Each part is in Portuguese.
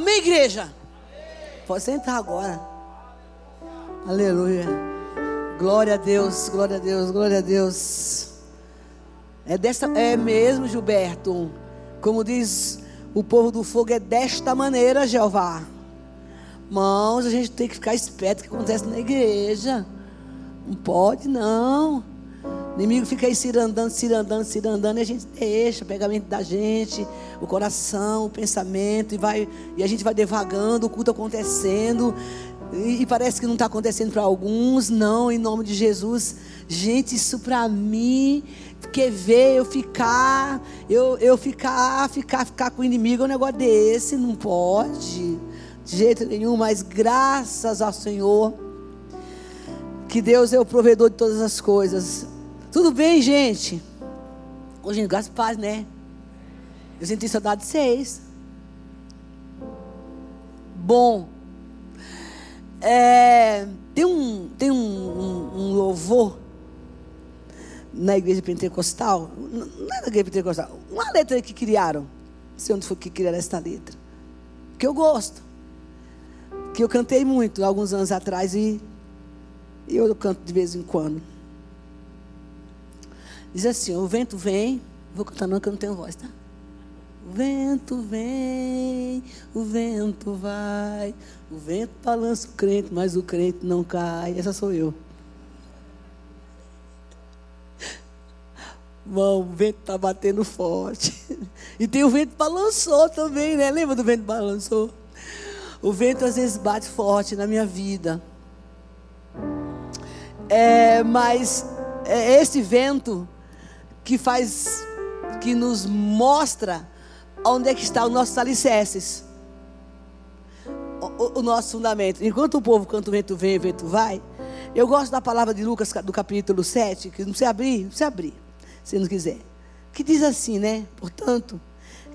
Amém, igreja? Amém. Pode sentar agora. Aleluia. Glória a Deus, glória a Deus, glória a Deus. É, desta, é mesmo, Gilberto. Como diz o povo do fogo, é desta maneira, Jeová. Mãos, a gente tem que ficar esperto o que acontece na igreja. Não pode, não. O inimigo fica aí cirandando, cirandando, cirandando, e a gente deixa o pegamento da gente, o coração, o pensamento, e, vai, e a gente vai devagando, o culto acontecendo, e, e parece que não está acontecendo para alguns, não, em nome de Jesus. Gente, isso para mim, quer ver eu ficar, eu, eu ficar, ficar, ficar com o inimigo é um negócio desse, não pode, de jeito nenhum, mas graças ao Senhor, que Deus é o provedor de todas as coisas. Tudo bem, gente? Hoje, graças a paz, né? Eu senti saudade de vocês. Bom. É, tem um, tem um, um, um, louvor na igreja pentecostal. Não é da igreja pentecostal. Uma letra que criaram. Não sei onde foi que criaram essa letra. Que eu gosto. Que eu cantei muito alguns anos atrás e, e eu canto de vez em quando. Diz assim: o vento vem. Vou cantar não, que eu não tenho voz, tá? O vento vem, o vento vai. O vento balança o crente, mas o crente não cai. Essa sou eu. Bom, o vento está batendo forte. E tem o vento balançou também, né? Lembra do vento balançou? O vento às vezes bate forte na minha vida. É, mas é esse vento que faz, que nos mostra onde é que está os nossos alicerces. O, o, nosso fundamento. Enquanto o povo canta o vento vem, o vento vai. Eu gosto da palavra de Lucas, do capítulo 7, que não precisa abrir, não precisa abrir, se não quiser. Que diz assim, né? Portanto,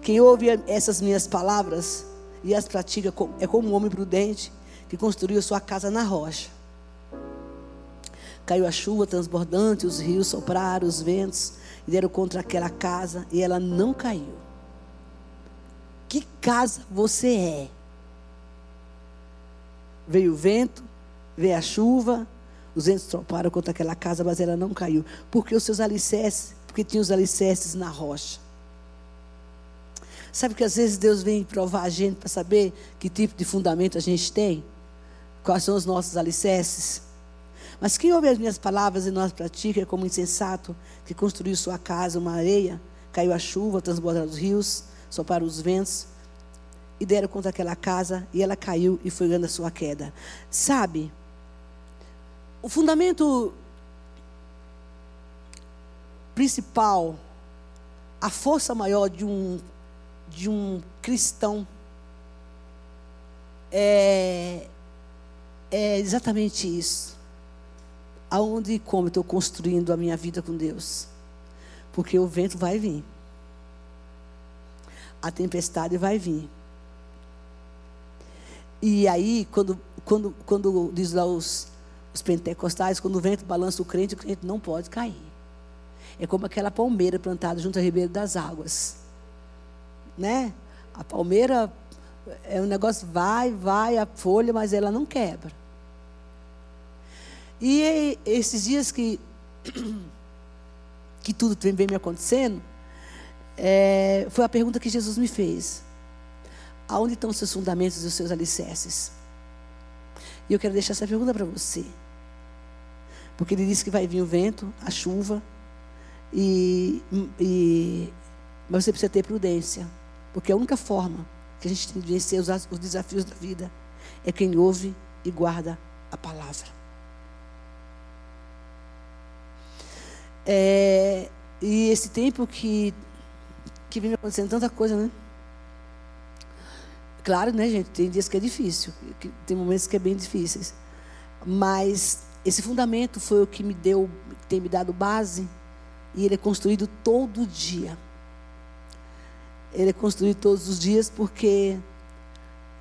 quem ouve essas minhas palavras e as pratica é como um homem prudente que construiu sua casa na rocha. Caiu a chuva transbordante, os rios sopraram, os ventos e deram contra aquela casa e ela não caiu. Que casa você é? Veio o vento, veio a chuva, os ventos troparam contra aquela casa, mas ela não caiu. Porque os seus alicerces, porque tinha os alicerces na rocha. Sabe que às vezes Deus vem provar a gente para saber que tipo de fundamento a gente tem? Quais são os nossos alicerces? Mas quem ouve as minhas palavras e não as pratica é como insensato que construiu sua casa uma areia, caiu a chuva, transbordaram os rios, soparam os ventos e deram contra aquela casa e ela caiu e foi grande a sua queda. Sabe? O fundamento principal, a força maior de um de um cristão é, é exatamente isso aonde e como estou construindo a minha vida com Deus. Porque o vento vai vir. A tempestade vai vir. E aí, quando, quando, quando diz lá os, os pentecostais, quando o vento balança o crente, o crente não pode cair. É como aquela palmeira plantada junto ao ribeiro das águas. Né? A palmeira é um negócio, vai, vai, a folha, mas ela não quebra. E esses dias que, que tudo vem me acontecendo, é, foi a pergunta que Jesus me fez. Aonde estão os seus fundamentos e os seus alicerces? E eu quero deixar essa pergunta para você. Porque ele disse que vai vir o vento, a chuva, e, e, mas você precisa ter prudência. Porque a única forma que a gente tem de vencer os, os desafios da vida é quem ouve e guarda a palavra. É, e esse tempo que, que vem acontecendo tanta coisa, né? Claro, né, gente? Tem dias que é difícil, que tem momentos que é bem difíceis. Mas esse fundamento foi o que me deu, tem me dado base, e ele é construído todo dia. Ele é construído todos os dias porque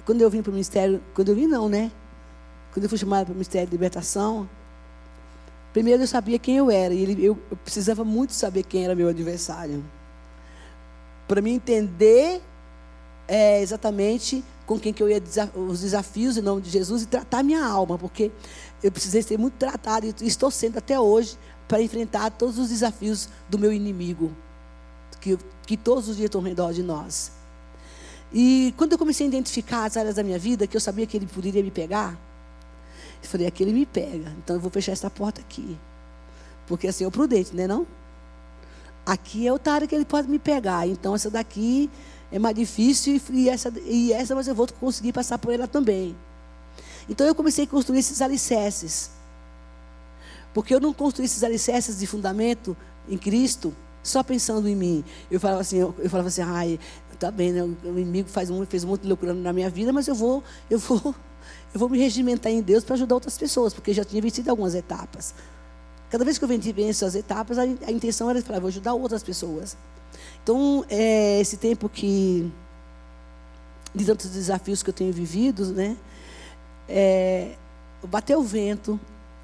quando eu vim para o ministério, quando eu vim não, né? Quando eu fui chamada para o ministério de libertação, Primeiro eu sabia quem eu era, e ele, eu, eu precisava muito saber quem era meu adversário. Para me entender é, exatamente com quem que eu ia os desafios em nome de Jesus e tratar minha alma, porque eu precisei ser muito tratado e estou sendo até hoje para enfrentar todos os desafios do meu inimigo, que, que todos os dias estão ao redor de nós. E quando eu comecei a identificar as áreas da minha vida que eu sabia que ele poderia me pegar, eu falei, aqui ele me pega, então eu vou fechar essa porta aqui. Porque assim é o prudente, né não? Aqui é o área que ele pode me pegar, então essa daqui é mais difícil e essa, e essa mas eu vou conseguir passar por ela também. Então eu comecei a construir esses alicerces. Porque eu não construí esses alicerces de fundamento em Cristo só pensando em mim. Eu falava assim, eu, eu falava assim, ai, tá bem, né? o inimigo faz um, fez um monte de loucura na minha vida, mas eu vou, eu vou, eu vou me regimentar em Deus para ajudar outras pessoas, porque já tinha vencido algumas etapas. Cada vez que eu venci as etapas, a, a intenção era falar, vou ajudar outras pessoas. Então, é, esse tempo que de tantos desafios que eu tenho vivido, né? É, bateu o vento,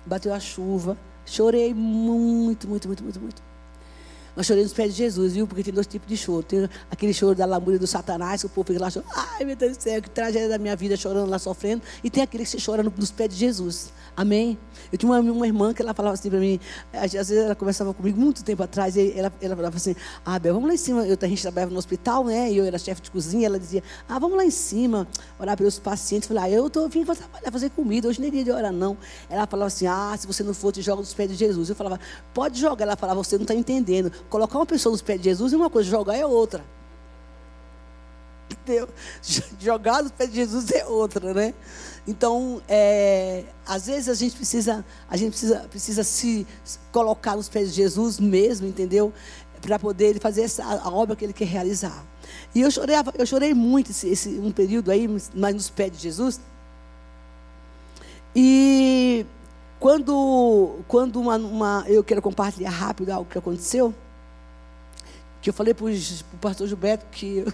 bateu a chuva, chorei muito, muito, muito, muito, muito. Mas chorei nos pés de Jesus, viu? Porque tem dois tipos de choro. Tem aquele choro da lamúria do Satanás, que o povo fica lá chorando. Ai, meu Deus do céu, que tragédia da minha vida, chorando lá, sofrendo. E tem aquele que se chora nos pés de Jesus. Amém? Eu tinha uma, uma irmã que ela falava assim para mim, às vezes ela conversava comigo muito tempo atrás, e ela, ela falava assim, ah, Bel, vamos lá em cima. Eu, a gente trabalhava no hospital, né? E eu era chefe de cozinha, ela dizia, ah, vamos lá em cima, orar pelos pacientes. Eu falei, ah, eu estou vindo trabalhar, fazer comida, hoje nem é dia de orar, não. Ela falava assim, ah, se você não for, te joga nos pés de Jesus. Eu falava, pode jogar. Ela falava, você não está entendendo. Colocar uma pessoa nos pés de Jesus é uma coisa, jogar é outra. Entendeu? Jogar nos pés de Jesus é outra, né? Então, é, às vezes a gente precisa, a gente precisa, precisa se colocar nos pés de Jesus mesmo, entendeu? Para poder fazer essa, a obra que ele quer realizar. E eu chorei, eu chorei muito esse, esse um período aí, mas nos pés de Jesus. E quando, quando uma, uma, eu quero compartilhar rápido algo que aconteceu, que eu falei para o pastor Gilberto que eu,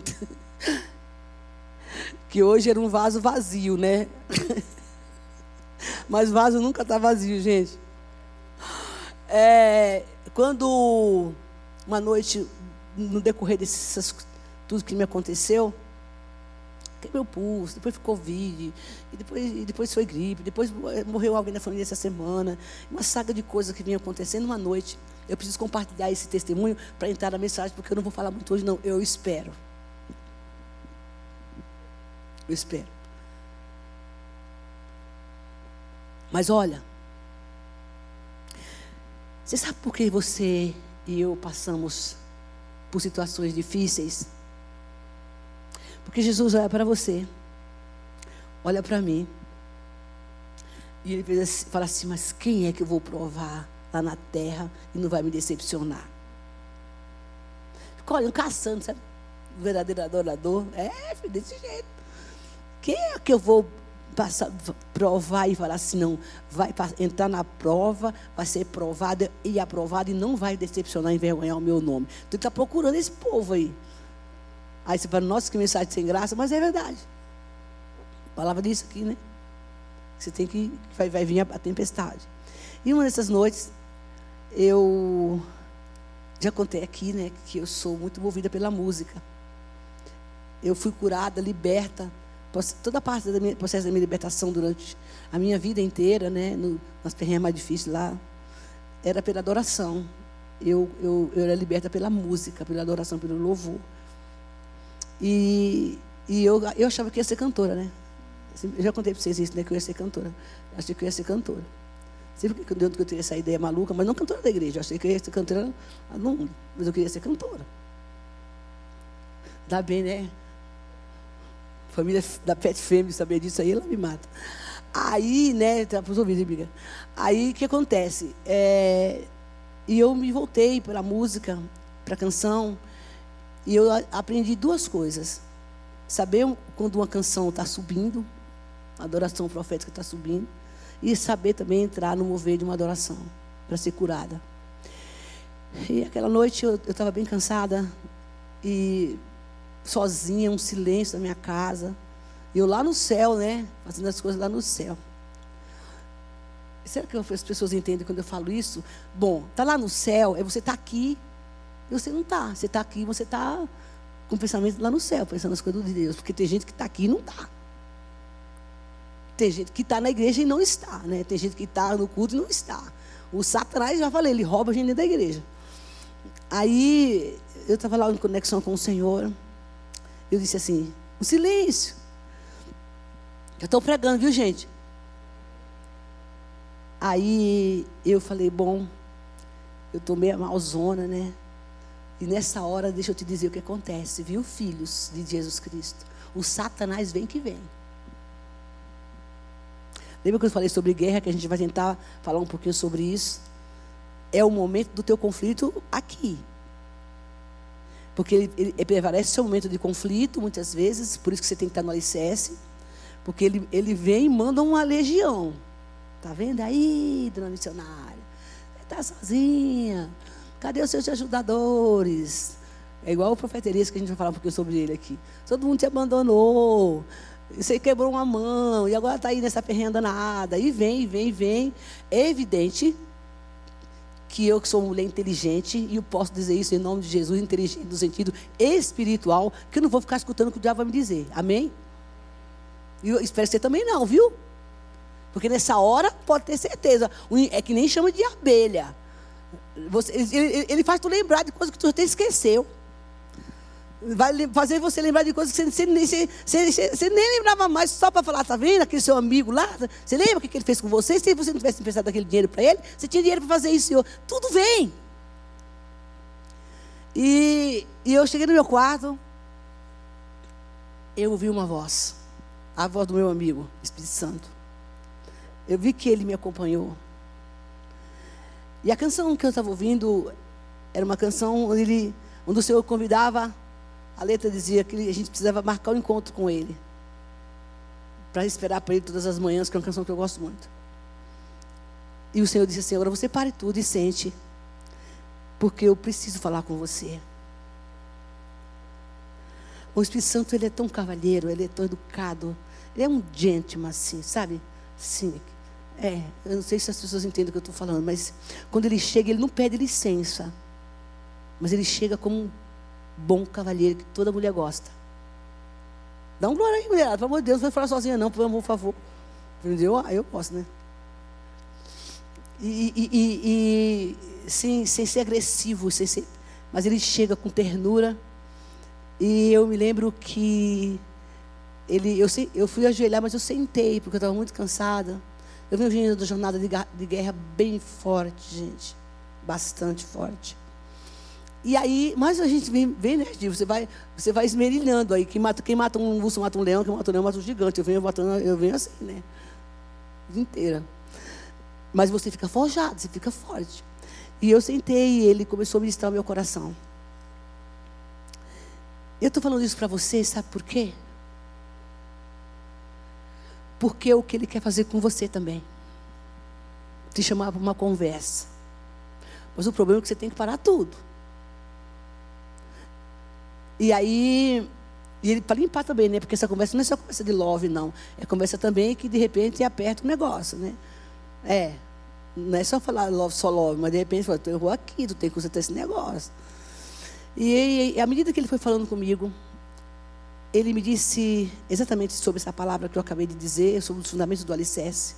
que hoje era um vaso vazio, né? Mas vaso nunca está vazio, gente. É, quando uma noite, no decorrer dessas tudo que me aconteceu, quebrei o pulso, depois ficou Covid, e depois, e depois foi gripe, depois morreu alguém da família essa semana, uma saga de coisas que vinha acontecendo uma noite. Eu preciso compartilhar esse testemunho para entrar na mensagem, porque eu não vou falar muito hoje, não. Eu espero. Eu espero. Mas olha, você sabe por que você e eu passamos por situações difíceis? Porque Jesus olha para você, olha para mim, e ele assim, fala assim: Mas quem é que eu vou provar lá na terra e não vai me decepcionar? Fica olhando, caçando, sabe? O verdadeiro adorador. É, desse jeito. Quem é que eu vou passar, provar e falar assim, não, vai entrar na prova, vai ser provada e aprovada e não vai decepcionar, envergonhar o meu nome. Tu está procurando esse povo aí. Aí você fala, nossa, que mensagem sem graça, mas é verdade. A palavra disso aqui, né? Você tem que, vai, vai vir a, a tempestade. E uma dessas noites, eu já contei aqui, né, que eu sou muito movida pela música. Eu fui curada, liberta toda parte do processo da minha libertação durante a minha vida inteira, né, no, nas perrenhas mais difíceis lá, era pela adoração. Eu, eu, eu era liberta pela música, pela adoração, pelo louvor. E, e eu, eu achava que ia ser cantora, né? Eu já contei para vocês isso, né? Que eu ia ser cantora. Achei que eu ia ser cantora. Sempre que eu, teria essa ideia maluca, mas não cantora da igreja. Eu achei que eu ia ser cantora mundo. Mas eu queria ser cantora. Dá bem, né? Família da Pet Fêmea saber disso aí, ela me mata. Aí, né, tá para os ouvidos, briga. Aí, o que acontece? É, e eu me voltei para a música, para a canção, e eu aprendi duas coisas. Saber quando uma canção está subindo, a adoração profética está subindo, e saber também entrar no mover de uma adoração, para ser curada. E aquela noite eu estava bem cansada, e sozinha, um silêncio na minha casa. Eu lá no céu, né? Fazendo as coisas lá no céu. Será que as pessoas entendem quando eu falo isso? Bom, tá lá no céu, é você tá aqui e você não tá. Você tá aqui, você tá com o pensamento lá no céu, pensando nas coisas de Deus. Porque tem gente que está aqui e não está. Tem gente que está na igreja e não está, né? Tem gente que está no culto e não está. O Satanás, já falei, ele rouba a gente da igreja. Aí, eu estava lá em conexão com o Senhor. Eu disse assim: o silêncio. Já estou pregando, viu, gente? Aí eu falei: bom, eu estou meio malzona, né? E nessa hora, deixa eu te dizer o que acontece, viu, filhos de Jesus Cristo? O Satanás vem que vem. Lembra que eu falei sobre guerra, que a gente vai tentar falar um pouquinho sobre isso? É o momento do teu conflito aqui. Porque ele, ele, prevalece seu momento de conflito, muitas vezes, por isso que você tem que estar no alicerce. Porque ele, ele vem e manda uma legião. Tá vendo aí, dona missionária? Está sozinha. Cadê os seus ajudadores? É igual o profeta que a gente vai falar um pouquinho sobre ele aqui. Todo mundo te abandonou. Você quebrou uma mão e agora está aí nessa perrenda nada. E vem, vem, vem. É evidente que eu que sou uma mulher inteligente, e eu posso dizer isso em nome de Jesus, inteligente no sentido espiritual, que eu não vou ficar escutando o que o diabo vai me dizer. Amém? E eu espero que você também não, viu? Porque nessa hora, pode ter certeza, é que nem chama de abelha. Você, ele, ele, faz tu lembrar de coisas que tu até esqueceu. Vai fazer você lembrar de coisas que você, você, você, você nem lembrava mais, só para falar, tá vendo? Aquele seu amigo lá, você lembra o que ele fez com você? Se você não tivesse emprestado aquele dinheiro para ele, você tinha dinheiro para fazer isso, Senhor. Tudo vem. E, e eu cheguei no meu quarto, eu ouvi uma voz, a voz do meu amigo, Espírito Santo. Eu vi que ele me acompanhou. E a canção que eu estava ouvindo era uma canção onde, ele, onde o Senhor convidava a letra dizia que a gente precisava marcar um encontro com ele. Para esperar por ele todas as manhãs, que é uma canção que eu gosto muito. E o Senhor disse assim: agora você pare tudo e sente, porque eu preciso falar com você. O Espírito Santo, ele é tão cavalheiro, ele é tão educado, ele é um gentleman assim, sabe? Sim. É, eu não sei se as pessoas entendem o que eu estou falando, mas quando ele chega, ele não pede licença, mas ele chega como bom cavalheiro que toda mulher gosta. Dá um glória aí, mulher. Pelo amor de Deus, não vai falar sozinha, não, por favor. Entendeu? Aí eu posso, né? E, e, e, e sem, sem ser agressivo, sem ser, mas ele chega com ternura. E eu me lembro que ele, eu, eu fui ajoelhar, mas eu sentei, porque eu estava muito cansada. Eu venho da jornada de, de guerra bem forte, gente. Bastante forte. E aí, mas a gente vem, vem né, você vai, você vai esmerilhando aí. Quem mata, quem mata um urso mata um leão, quem mata um leão mata um gigante. Eu venho matando, eu venho assim, né? Inteira. Mas você fica forjado, você fica forte. E eu sentei e ele começou a ministrar o meu coração. Eu estou falando isso para você, sabe por quê? Porque é o que ele quer fazer com você também. Te chamar para uma conversa. Mas o problema é que você tem que parar tudo. E aí, e ele para limpar também, né? Porque essa conversa não é só conversa de love, não. É conversa também que de repente aperta o negócio, né? É. Não é só falar love, só love, mas de repente fala, eu vou aqui, tu tem que consertar esse negócio. E, e à medida que ele foi falando comigo, ele me disse exatamente sobre essa palavra que eu acabei de dizer, sobre os fundamentos do alicerce.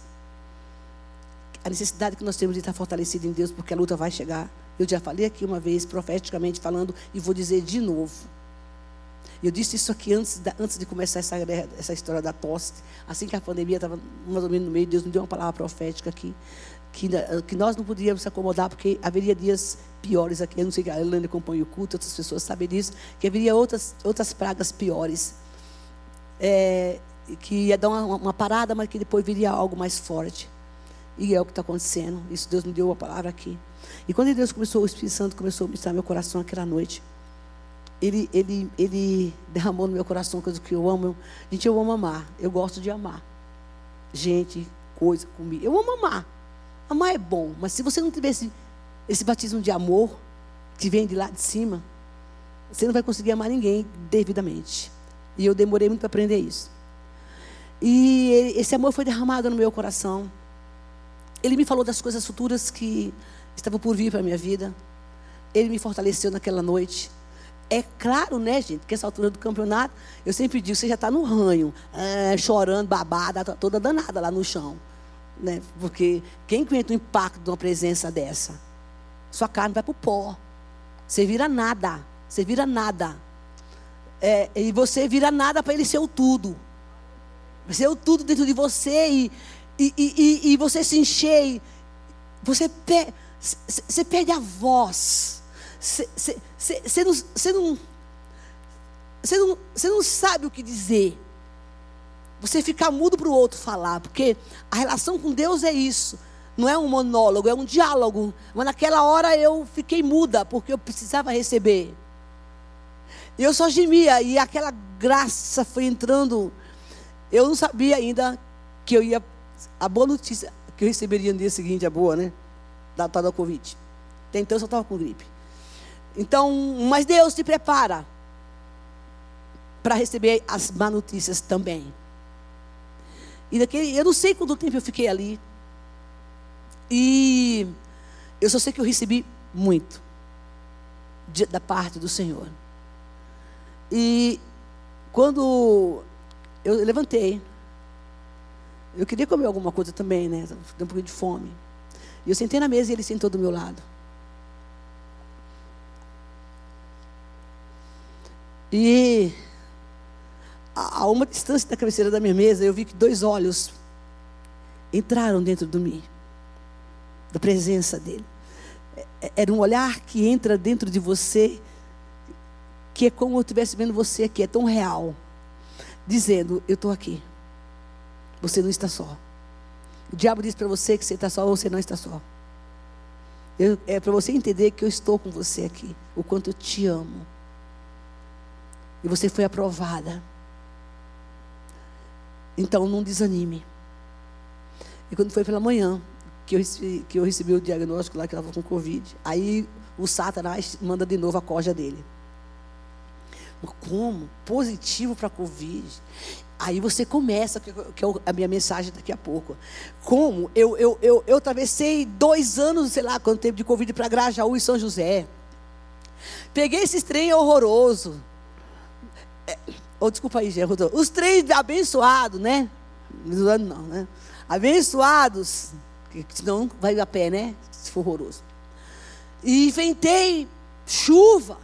A necessidade que nós temos de estar fortalecido em Deus, porque a luta vai chegar. Eu já falei aqui uma vez, profeticamente falando, e vou dizer de novo. Eu disse isso aqui antes, da, antes de começar essa, essa história da tosse. Assim que a pandemia estava mais ou menos no meio, Deus me deu uma palavra profética aqui. Que, que nós não podíamos se acomodar, porque haveria dias piores aqui. Eu não sei que a Helena acompanha o culto, outras pessoas sabem disso. Que haveria outras, outras pragas piores. É, que ia dar uma, uma parada, mas que depois viria algo mais forte. E é o que está acontecendo. Isso Deus me deu uma palavra aqui. E quando Deus começou, o Espírito Santo começou a ministrar meu coração aquela noite ele, ele, ele derramou no meu coração coisa que eu amo. Gente, eu amo amar. Eu gosto de amar. Gente, coisa, comigo. Eu amo amar. Amar é bom, mas se você não tivesse esse batismo de amor que vem de lá de cima, você não vai conseguir amar ninguém devidamente. E eu demorei muito para aprender isso. E esse amor foi derramado no meu coração. Ele me falou das coisas futuras que estavam por vir para a minha vida. Ele me fortaleceu naquela noite. É claro, né, gente, que essa altura do campeonato, eu sempre digo, você já está no ranho, é, chorando, babada, toda danada lá no chão. Né? Porque quem aguenta o impacto de uma presença dessa? Sua carne vai para o pó. Você vira nada. Você vira nada. É, e você vira nada para ele ser o tudo. Ser o tudo dentro de você e, e, e, e você se encher. Você, per, você perde a voz. Você, não, você, não, não, não sabe o que dizer. Você fica mudo para o outro falar, porque a relação com Deus é isso. Não é um monólogo, é um diálogo. Mas naquela hora eu fiquei muda, porque eu precisava receber. E eu só gemia, e aquela graça foi entrando. Eu não sabia ainda que eu ia. A boa notícia que eu receberia no dia seguinte, a boa, né? Da tal Covid. Até então eu só estava com gripe. Então, mas Deus te prepara para receber as má notícias também. E daquele, eu não sei quanto tempo eu fiquei ali. E eu só sei que eu recebi muito de, da parte do Senhor. E quando eu levantei, eu queria comer alguma coisa também, né? Deu um pouquinho de fome. E eu sentei na mesa e ele sentou do meu lado. E a uma distância da cabeceira da minha mesa, eu vi que dois olhos entraram dentro de mim, da presença dele. É, é, era um olhar que entra dentro de você, que é como eu estivesse vendo você aqui, é tão real, dizendo: Eu estou aqui, você não está só. O diabo diz para você que você está só, você não está só. Eu, é para você entender que eu estou com você aqui, o quanto eu te amo. E você foi aprovada. Então não desanime. E quando foi pela manhã, que eu recebi, que eu recebi o diagnóstico lá que ela estava com Covid, aí o Satanás manda de novo a coja dele. Como? Positivo para Covid. Aí você começa, que, é a minha mensagem daqui a pouco. Como? Eu, eu, eu, eu atravessei dois anos, sei lá, quanto tempo de Covid para Grajaú e São José. Peguei esse trem horroroso. É, oh, desculpa aí, Geraldo. Os três abençoados, né? Não, não, né? Abençoados. Senão vai a pé, né? Se for horroroso. E inventei chuva.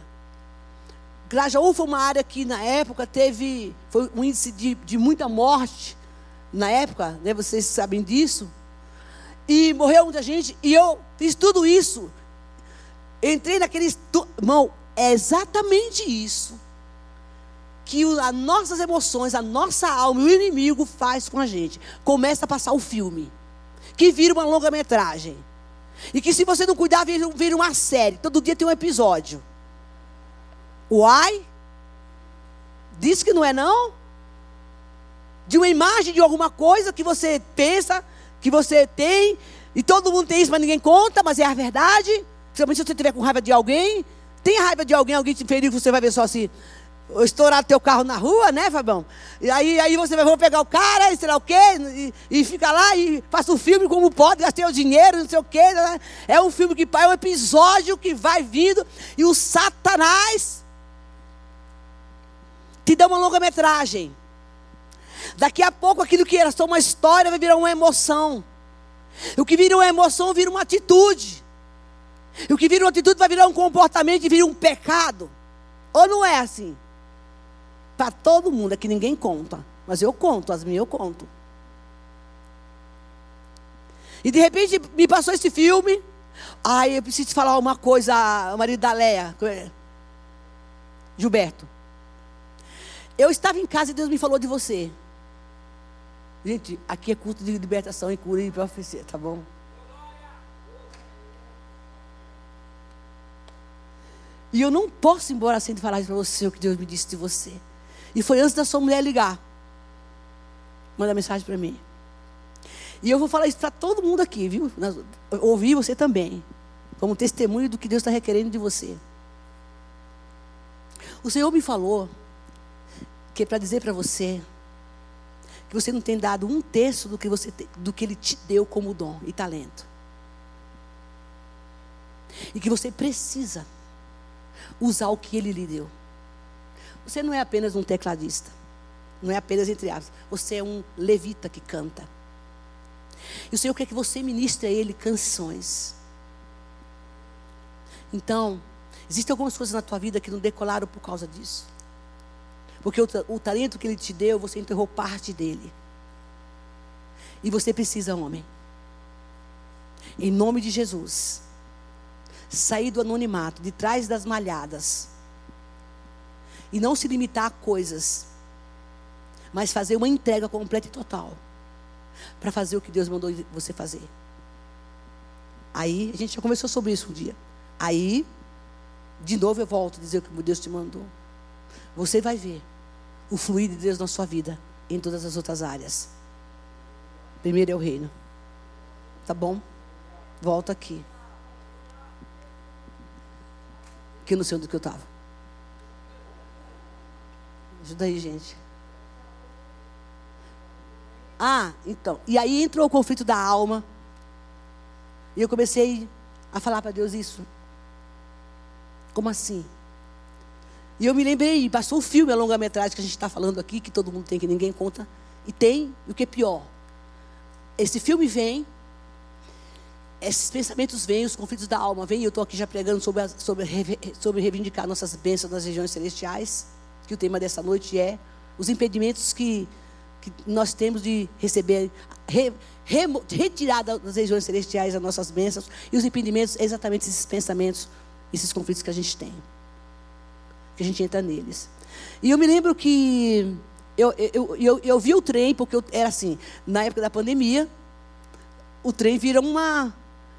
Grajaú foi uma área que na época teve foi um índice de, de muita morte. Na época, né? Vocês sabem disso. E morreu muita gente. E eu fiz tudo isso. Entrei naqueles. Irmão, é exatamente isso que as nossas emoções, a nossa alma o inimigo faz com a gente. Começa a passar o filme, que vira uma longa-metragem. E que se você não cuidar, vira, vira uma série. Todo dia tem um episódio. Uai? Diz que não é não? De uma imagem de alguma coisa que você pensa, que você tem, e todo mundo tem isso, mas ninguém conta, mas é a verdade. Principalmente se você tiver com raiva de alguém. Tem raiva de alguém, alguém te feriu, você vai ver só assim estourar teu carro na rua, né, Fabão? E aí, aí você vai vou pegar o cara, e sei lá o quê, e, e fica lá e faça um filme como pode, gastei o dinheiro, não sei o quê. Né? É um filme que é um episódio que vai vindo, e o Satanás te dá uma longa-metragem. Daqui a pouco aquilo que era só uma história vai virar uma emoção. O que vira uma emoção vira uma atitude. E o que vira uma atitude vai virar um comportamento e vira um pecado. Ou não é assim? Para todo mundo, é que ninguém conta. Mas eu conto, as minhas eu conto. E de repente me passou esse filme. Ai, eu preciso te falar uma coisa, marido da Leia. Gilberto. Eu estava em casa e Deus me falou de você. Gente, aqui é culto de libertação e cura e profecia, tá bom? E eu não posso ir embora sem falar para você o que Deus me disse de você. E foi antes da sua mulher ligar. Manda mensagem para mim. E eu vou falar isso para todo mundo aqui, viu? Ouvir você também. Como testemunho do que Deus está requerendo de você. O Senhor me falou que é para dizer para você que você não tem dado um terço do que, você, do que Ele te deu como dom e talento. E que você precisa usar o que Ele lhe deu. Você não é apenas um tecladista. Não é apenas entre aspas. Você é um levita que canta. E o Senhor quer que você ministre a Ele canções. Então, existem algumas coisas na tua vida que não decolaram por causa disso. Porque o, o talento que Ele te deu, você enterrou parte dele. E você precisa, homem. Em nome de Jesus. Sair do anonimato, de trás das malhadas. E não se limitar a coisas. Mas fazer uma entrega completa e total. Para fazer o que Deus mandou você fazer. Aí, a gente já conversou sobre isso um dia. Aí, de novo eu volto a dizer o que Deus te mandou. Você vai ver o fluir de Deus na sua vida em todas as outras áreas. Primeiro é o reino. Tá bom? Volta aqui. Que eu não sei onde que eu estava. Ajuda aí, gente. Ah, então. E aí entrou o conflito da alma. E eu comecei a falar para Deus isso. Como assim? E eu me lembrei, passou o filme, a longa-metragem que a gente está falando aqui, que todo mundo tem, que ninguém conta. E tem, e o que é pior, esse filme vem, esses pensamentos vêm, os conflitos da alma vêm, e eu estou aqui já pregando sobre, sobre, sobre reivindicar nossas bênçãos nas regiões celestiais, que o tema dessa noite é os impedimentos que, que nós temos de receber, re, re, retirar das regiões celestiais as nossas bênçãos, e os impedimentos, exatamente esses pensamentos, esses conflitos que a gente tem, que a gente entra neles. E eu me lembro que eu, eu, eu, eu vi o trem, porque eu, era assim, na época da pandemia, o trem vira uma,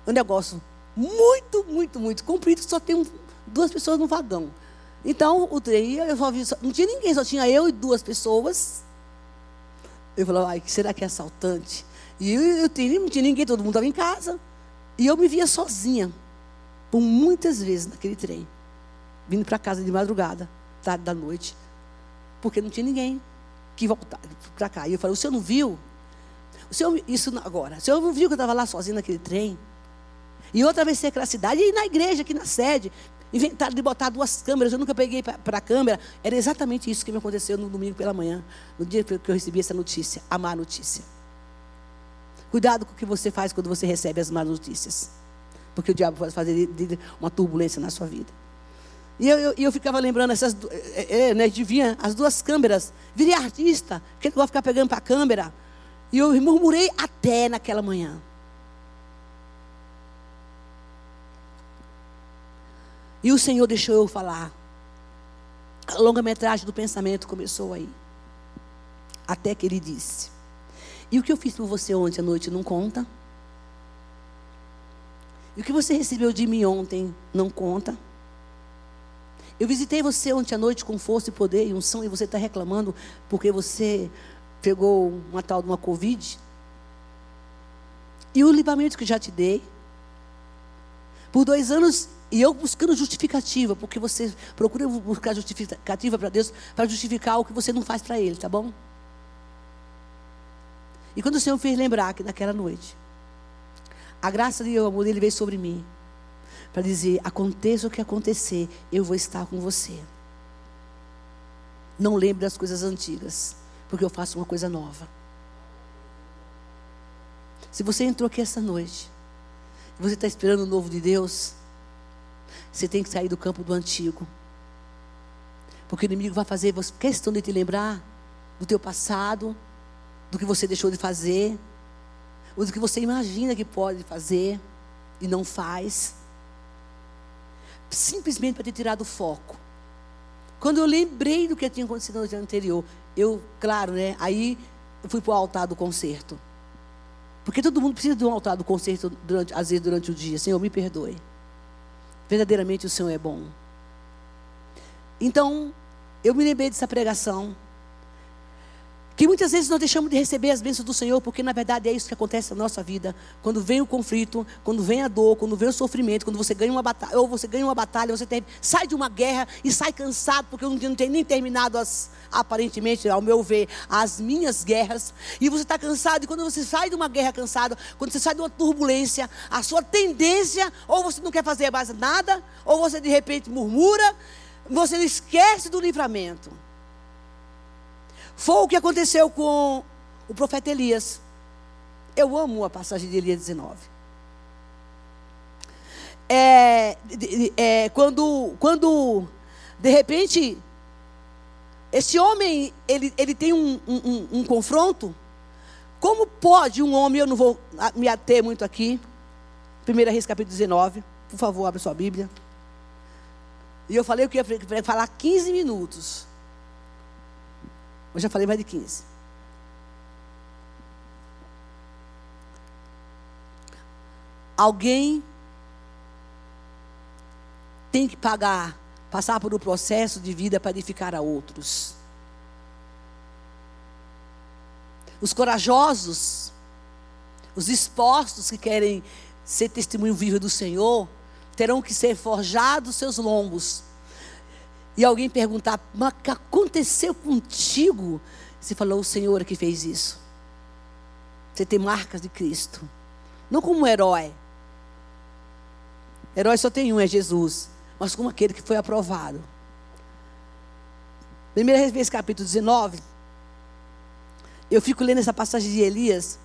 um negócio muito, muito, muito comprido, que só tem um, duas pessoas no vagão. Então, o trem, eu só vi, só, não tinha ninguém, só tinha eu e duas pessoas. Eu falei, ai, será que é assaltante? E eu, eu, eu não tinha ninguém, todo mundo estava em casa. E eu me via sozinha, por muitas vezes naquele trem, vindo para casa de madrugada, tarde da noite, porque não tinha ninguém que voltar para cá. E eu falei, o senhor não viu? O senhor, isso agora, o senhor não viu que eu estava lá sozinho naquele trem? E outra vez ser aquela cidade, e na igreja, aqui na sede, inventaram de botar duas câmeras, eu nunca peguei para a câmera. Era exatamente isso que me aconteceu no domingo pela manhã, no dia que eu recebi essa notícia, a má notícia. Cuidado com o que você faz quando você recebe as más notícias. Porque o diabo pode fazer uma turbulência na sua vida. E eu, eu, eu ficava lembrando essas, é, é, né, devia as duas câmeras. Virei artista, que vai ficar pegando para a câmera. E eu murmurei até naquela manhã. E o Senhor deixou eu falar. A longa-metragem do pensamento começou aí. Até que ele disse: E o que eu fiz por você ontem à noite não conta? E o que você recebeu de mim ontem não conta? Eu visitei você ontem à noite com força e poder e unção e você está reclamando porque você pegou uma tal de uma Covid. E o livramento que já te dei. Por dois anos, e eu buscando justificativa, porque você procura buscar justificativa para Deus, para justificar o que você não faz para Ele, tá bom? E quando o Senhor fez lembrar que naquela noite, a graça e o amor dele veio sobre mim para dizer: aconteça o que acontecer, eu vou estar com você. Não lembre das coisas antigas, porque eu faço uma coisa nova. Se você entrou aqui essa noite, você está esperando o novo de Deus, você tem que sair do campo do antigo. Porque o inimigo vai fazer questão de te lembrar do teu passado, do que você deixou de fazer, ou do que você imagina que pode fazer e não faz simplesmente para ter tirado o foco. Quando eu lembrei do que tinha acontecido no dia anterior, eu, claro, né? Aí eu fui para o altar do concerto. Porque todo mundo precisa de um altar do concerto, durante, às vezes, durante o dia. Senhor, me perdoe. Verdadeiramente o Senhor é bom. Então, eu me lembrei dessa pregação. Que muitas vezes nós deixamos de receber as bênçãos do Senhor, porque na verdade é isso que acontece na nossa vida. Quando vem o conflito, quando vem a dor, quando vem o sofrimento, quando você ganha uma batalha, ou você ganha uma batalha, você tem, sai de uma guerra e sai cansado, porque não tenho nem terminado as, aparentemente, ao meu ver, as minhas guerras. E você está cansado, e quando você sai de uma guerra cansado, quando você sai de uma turbulência, a sua tendência, ou você não quer fazer mais nada, ou você de repente murmura, você esquece do livramento. Foi o que aconteceu com o profeta Elias. Eu amo a passagem de Elias 19. É, é, quando, quando, de repente, esse homem, ele, ele tem um, um, um confronto. Como pode um homem, eu não vou me ater muito aqui, 1 Reis capítulo 19, por favor, abra sua Bíblia. E eu falei que ia falar 15 minutos. Eu já falei mais de 15. Alguém tem que pagar, passar por um processo de vida para edificar a outros. Os corajosos, os expostos que querem ser testemunho vivo do Senhor, terão que ser forjados seus lombos. E alguém perguntar, mas o que aconteceu contigo? Você falou, o Senhor que fez isso. Você tem marcas de Cristo. Não como um herói. Herói só tem um, é Jesus. Mas como aquele que foi aprovado. Primeira vez, capítulo 19. Eu fico lendo essa passagem de Elias.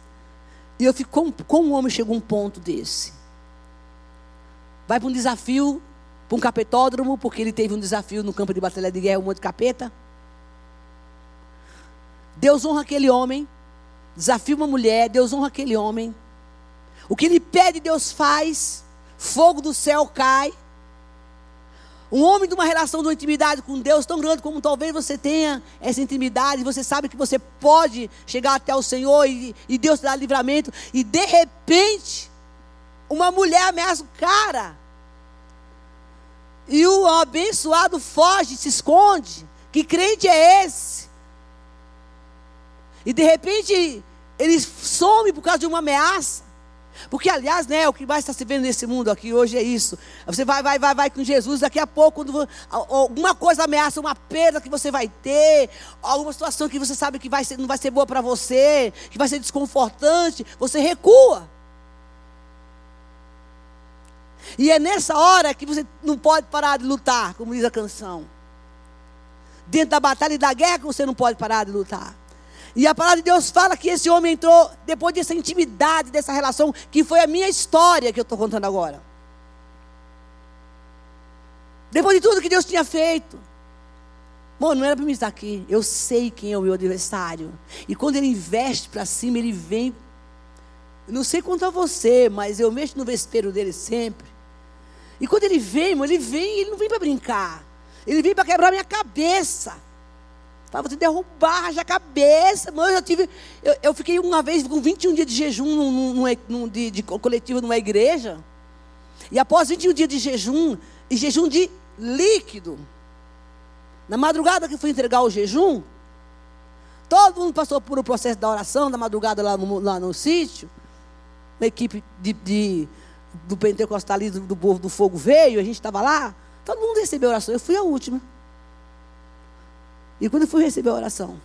E eu fico, como, como um homem chegou a um ponto desse? vai para um desafio, para um capetódromo, porque ele teve um desafio no campo de batalha de guerra, um monte de capeta. Deus honra aquele homem, desafia uma mulher, Deus honra aquele homem. O que ele pede, Deus faz, fogo do céu cai. Um homem de uma relação de uma intimidade com Deus tão grande como talvez você tenha essa intimidade, você sabe que você pode chegar até o Senhor e, e Deus te dá livramento, e de repente, uma mulher ameaça o cara. E o abençoado foge, se esconde. Que crente é esse? E de repente ele some por causa de uma ameaça. Porque, aliás, né, o que mais está se vendo nesse mundo aqui hoje é isso. Você vai, vai, vai, vai com Jesus, daqui a pouco, quando alguma coisa ameaça, uma perda que você vai ter, alguma situação que você sabe que vai ser, não vai ser boa para você, que vai ser desconfortante, você recua. E é nessa hora que você não pode parar de lutar, como diz a canção. Dentro da batalha e da guerra que você não pode parar de lutar. E a palavra de Deus fala que esse homem entrou depois dessa intimidade, dessa relação, que foi a minha história que eu estou contando agora. Depois de tudo que Deus tinha feito. Bom, não era para mim estar aqui. Eu sei quem é o meu adversário. E quando ele investe para cima, ele vem. Não sei quanto a você, mas eu mexo no vespeiro dele sempre. E quando ele vem, ele vem, ele não vem para brincar. Ele vem para quebrar minha cabeça. Para você derrubar a cabeça. Mano, eu já tive. Eu, eu, fiquei uma vez com 21 dias de jejum num, num, num, de, de coletivo numa igreja. E após 21 dias de jejum, e jejum de líquido. Na madrugada que fui entregar o jejum, todo mundo passou por o processo da oração, da madrugada lá no, lá no sítio. Uma equipe de, de do pentecostalismo do povo do fogo veio, a gente estava lá, todo mundo recebeu a oração. Eu fui a última. E quando eu fui receber a oração,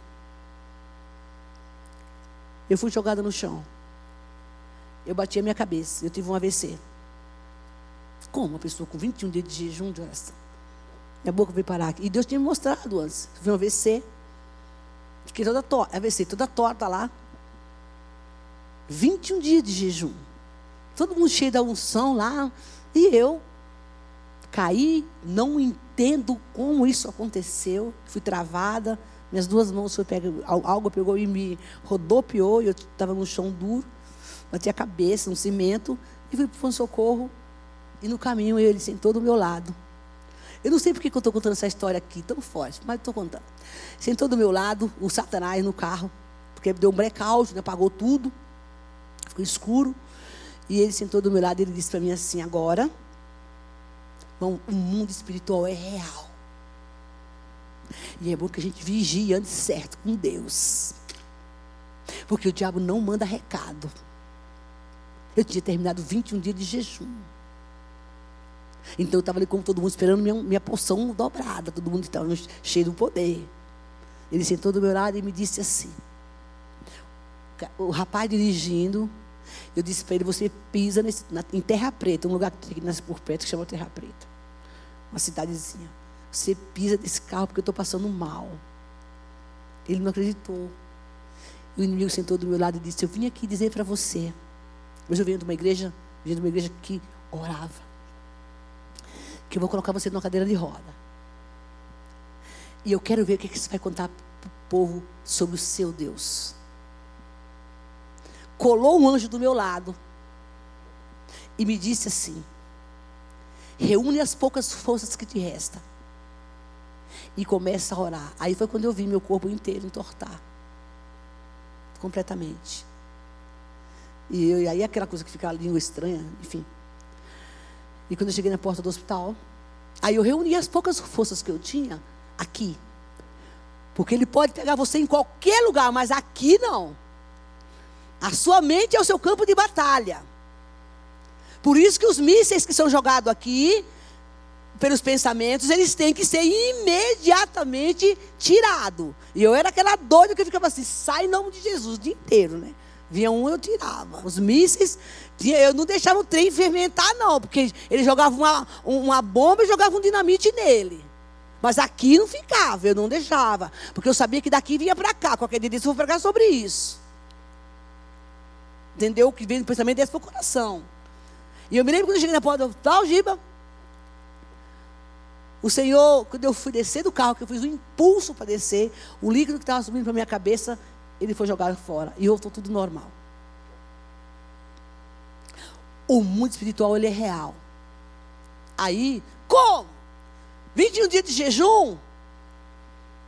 eu fui jogada no chão. Eu bati a minha cabeça, eu tive um AVC. Como uma pessoa com 21 dias de jejum de oração? Minha boca veio parar aqui. E Deus tinha me mostrado antes. Eu vi um AVC. Fiquei toda torta, AVC, toda torta lá. 21 dias de jejum. Todo mundo cheio da unção lá. E eu caí, não entendo como isso aconteceu. Fui travada, minhas duas mãos foi pega, algo pegou e me rodopiou, e eu estava no chão duro, bati a cabeça no cimento e fui para o socorro. E no caminho ele sentou do meu lado. Eu não sei porque eu estou contando essa história aqui tão forte, mas estou contando. Sentou do meu lado o Satanás no carro, porque deu um blackout, né, apagou tudo, ficou escuro. E ele sentou do meu lado e ele disse para mim assim: agora, bom, o mundo espiritual é real. E é bom que a gente vigie antes certo com Deus. Porque o diabo não manda recado. Eu tinha terminado 21 dias de jejum. Então eu estava ali como todo mundo esperando minha, minha porção dobrada. Todo mundo estava cheio do poder. Ele sentou do meu lado e me disse assim: o rapaz dirigindo, eu disse para ele: você pisa nesse, na, em Terra Preta, um lugar que nasce por perto que chama Terra Preta. Uma cidadezinha. Você pisa desse carro porque eu estou passando mal. Ele não acreditou. E o inimigo sentou do meu lado e disse: Eu vim aqui dizer para você. Hoje eu venho de uma igreja, venho de uma igreja que orava. Que eu vou colocar você numa cadeira de roda. E eu quero ver o que, que você vai contar para o povo sobre o seu Deus. Colou um anjo do meu lado e me disse assim: reúne as poucas forças que te restam e começa a orar. Aí foi quando eu vi meu corpo inteiro entortar completamente. E, eu, e aí aquela coisa que fica a língua estranha, enfim. E quando eu cheguei na porta do hospital, aí eu reuni as poucas forças que eu tinha aqui. Porque ele pode pegar você em qualquer lugar, mas aqui não. A sua mente é o seu campo de batalha. Por isso que os mísseis que são jogados aqui, pelos pensamentos, eles têm que ser imediatamente tirados. E eu era aquela doida que ficava assim, sai em nome de Jesus o dia inteiro, né? Vinha um, eu tirava. Os mísseis, eu não deixava o trem fermentar, não, porque ele jogava uma, uma bomba e jogava um dinamite nele. Mas aqui não ficava, eu não deixava. Porque eu sabia que daqui vinha para cá. Qualquer dia eu vou pregar sobre isso. Entendeu? O que vem do pensamento desse para coração. E eu me lembro quando eu cheguei na porta do hospital, Giba. O Senhor, quando eu fui descer do carro, que eu fiz um impulso para descer, o líquido que estava subindo para minha cabeça, ele foi jogado fora. E voltou tudo normal. O mundo espiritual, ele é real. Aí, como? 21 dias de jejum?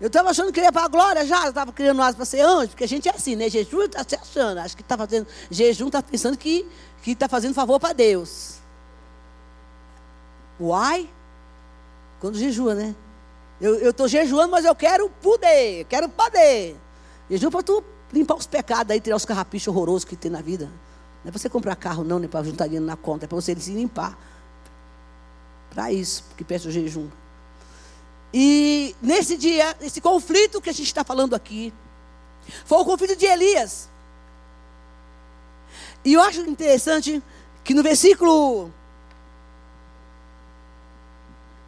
Eu estava achando que ia para a glória já, estava criando asa para ser anjo, porque a gente é assim, né? Jejum está se achando, acho que está fazendo, jejum está pensando que está fazendo favor para Deus. Uai, quando jejua, né? Eu estou jejuando, mas eu quero poder, quero poder. Jejum para tu limpar os pecados aí, tirar os carrapichos horrorosos que tem na vida. Não é para você comprar carro, não, nem para juntar dinheiro na conta, é para você se limpar. Para isso que peço o jejum. E nesse dia, nesse conflito que a gente está falando aqui, foi o conflito de Elias. E eu acho interessante que no versículo.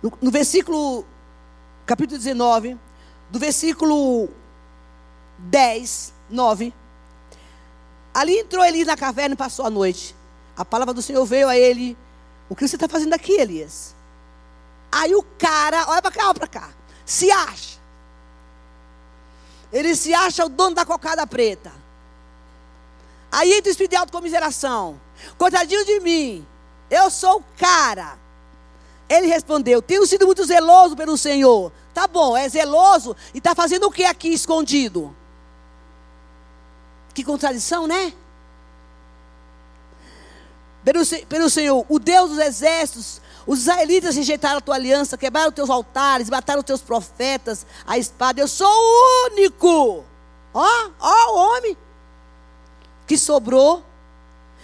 No, no versículo, capítulo 19, do versículo 10, 9. Ali entrou Elias na caverna e passou a noite. A palavra do Senhor veio a ele. O que você está fazendo aqui, Elias? Aí o cara, olha para cá, olha para cá, se acha. Ele se acha o dono da cocada preta. Aí entra o espírito de autocomiseração. Coitadinho de mim, eu sou o cara. Ele respondeu: Tenho sido muito zeloso pelo Senhor. Tá bom, é zeloso e está fazendo o que aqui escondido? Que contradição, né? Pelo, pelo Senhor, o Deus dos exércitos, os israelitas rejeitaram a tua aliança, quebraram os teus altares, mataram os teus profetas, a espada. Eu sou o único. Ó, ó, o homem que sobrou.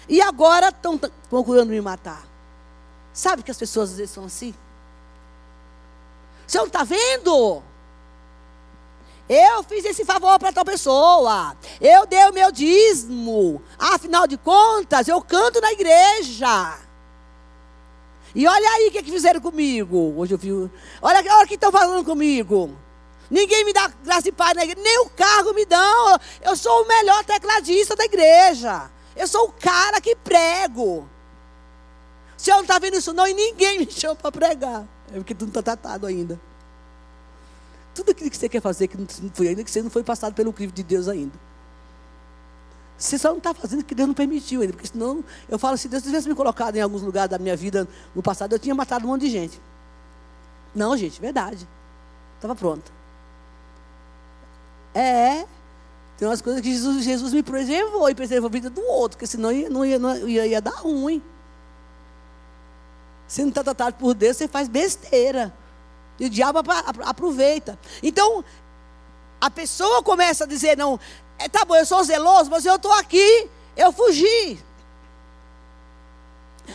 E agora estão procurando me matar. Sabe que as pessoas às vezes são assim? Você não está vendo? Eu fiz esse favor para tal pessoa. Eu dei o meu dízimo. Afinal de contas, eu canto na igreja. E olha aí o que, é que fizeram comigo. Hoje eu vi. Olha, olha o que estão falando comigo. Ninguém me dá graça e paz na igreja. Nem o cargo me dão. Eu sou o melhor tecladista da igreja. Eu sou o cara que prego. O senhor não está vendo isso não? E ninguém me chamou para pregar. É porque tu não está tratado ainda. Tudo aquilo que você quer fazer, que não foi ainda, que você não foi passado pelo crivo de Deus ainda. Você só não está fazendo que Deus não permitiu ainda. Porque senão, eu falo, se Deus tivesse me colocado em alguns lugares da minha vida no passado, eu tinha matado um monte de gente. Não, gente, verdade. Estava pronto. É. Tem umas coisas que Jesus, Jesus me preservou e preservou a vida do outro, porque senão ia, não ia, não ia, ia dar ruim. Se não está tratado por Deus, você faz besteira. E o diabo aproveita. Então, a pessoa começa a dizer: não, é, tá bom, eu sou zeloso, mas eu estou aqui, eu fugi.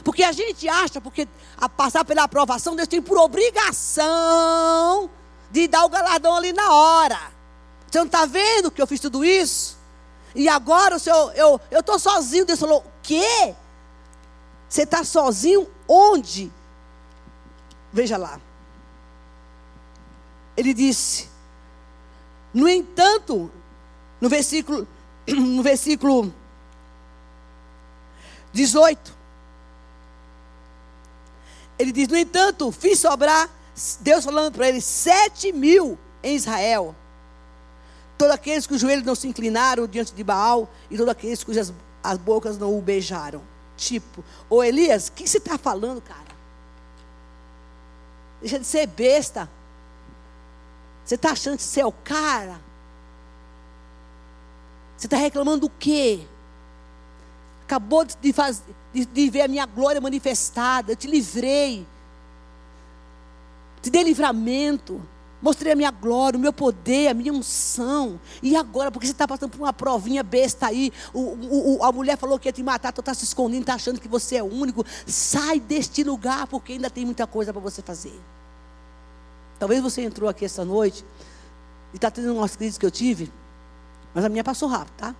Porque a gente acha, porque a passar pela aprovação, Deus tem por obrigação de dar o galardão ali na hora. Você não está vendo que eu fiz tudo isso? E agora o senhor, eu estou sozinho. Deus falou: o quê? Você está sozinho onde? Veja lá. ele disse: No entanto, no versículo, no versículo 18, ele diz: No entanto, fiz sobrar, Deus falando para ele, sete mil em Israel. Todos aqueles que os joelhos não se inclinaram diante de Baal, e todos aqueles cujas as bocas não o beijaram. Tipo, ô Elias, o que você está falando, cara? Deixa de ser besta. Você está achando que você é o cara? Você está reclamando do quê? Acabou de, faz, de, de ver a minha glória manifestada. Eu te livrei. Te dei livramento. Mostrei a minha glória, o meu poder, a minha unção. E agora, porque você está passando por uma provinha besta aí, o, o, o, a mulher falou que ia te matar, tu está se escondendo, está achando que você é único. Sai deste lugar, porque ainda tem muita coisa para você fazer. Talvez você entrou aqui esta noite e está tendo umas crises que eu tive, mas a minha passou rápido, tá?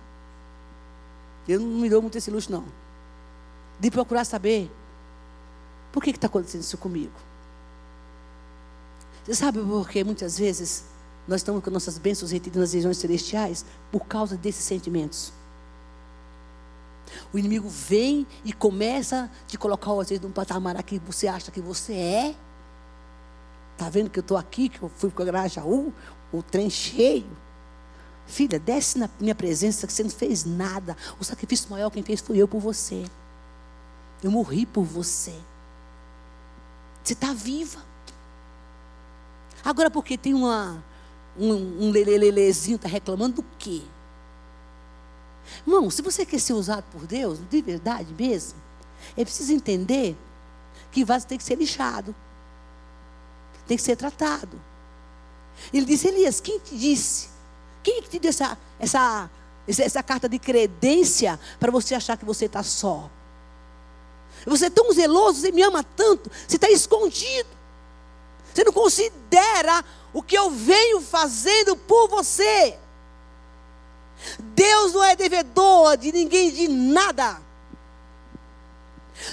Eu não me dou muito esse luxo, não. De procurar saber por que está acontecendo isso comigo. Você sabe por que muitas vezes nós estamos com nossas bênçãos retidas nas regiões celestiais? Por causa desses sentimentos. O inimigo vem e começa a te colocar, vezes, num patamar que você acha que você é. Está vendo que eu estou aqui, que eu fui para o Grajaú, o trem cheio. Filha, desce na minha presença que você não fez nada. O sacrifício maior quem fez foi eu por você. Eu morri por você. Você está viva. Agora, porque tem uma, um, um lelelezinho, está reclamando do quê? Irmão, se você quer ser usado por Deus, de verdade mesmo, é preciso entender que vaso tem que ser lixado, tem que ser tratado. Ele disse, Elias, quem te disse? Quem te deu essa, essa, essa carta de credência para você achar que você está só? Você é tão zeloso, você me ama tanto, você está escondido. Você não considera o que eu venho fazendo por você. Deus não é devedor de ninguém de nada.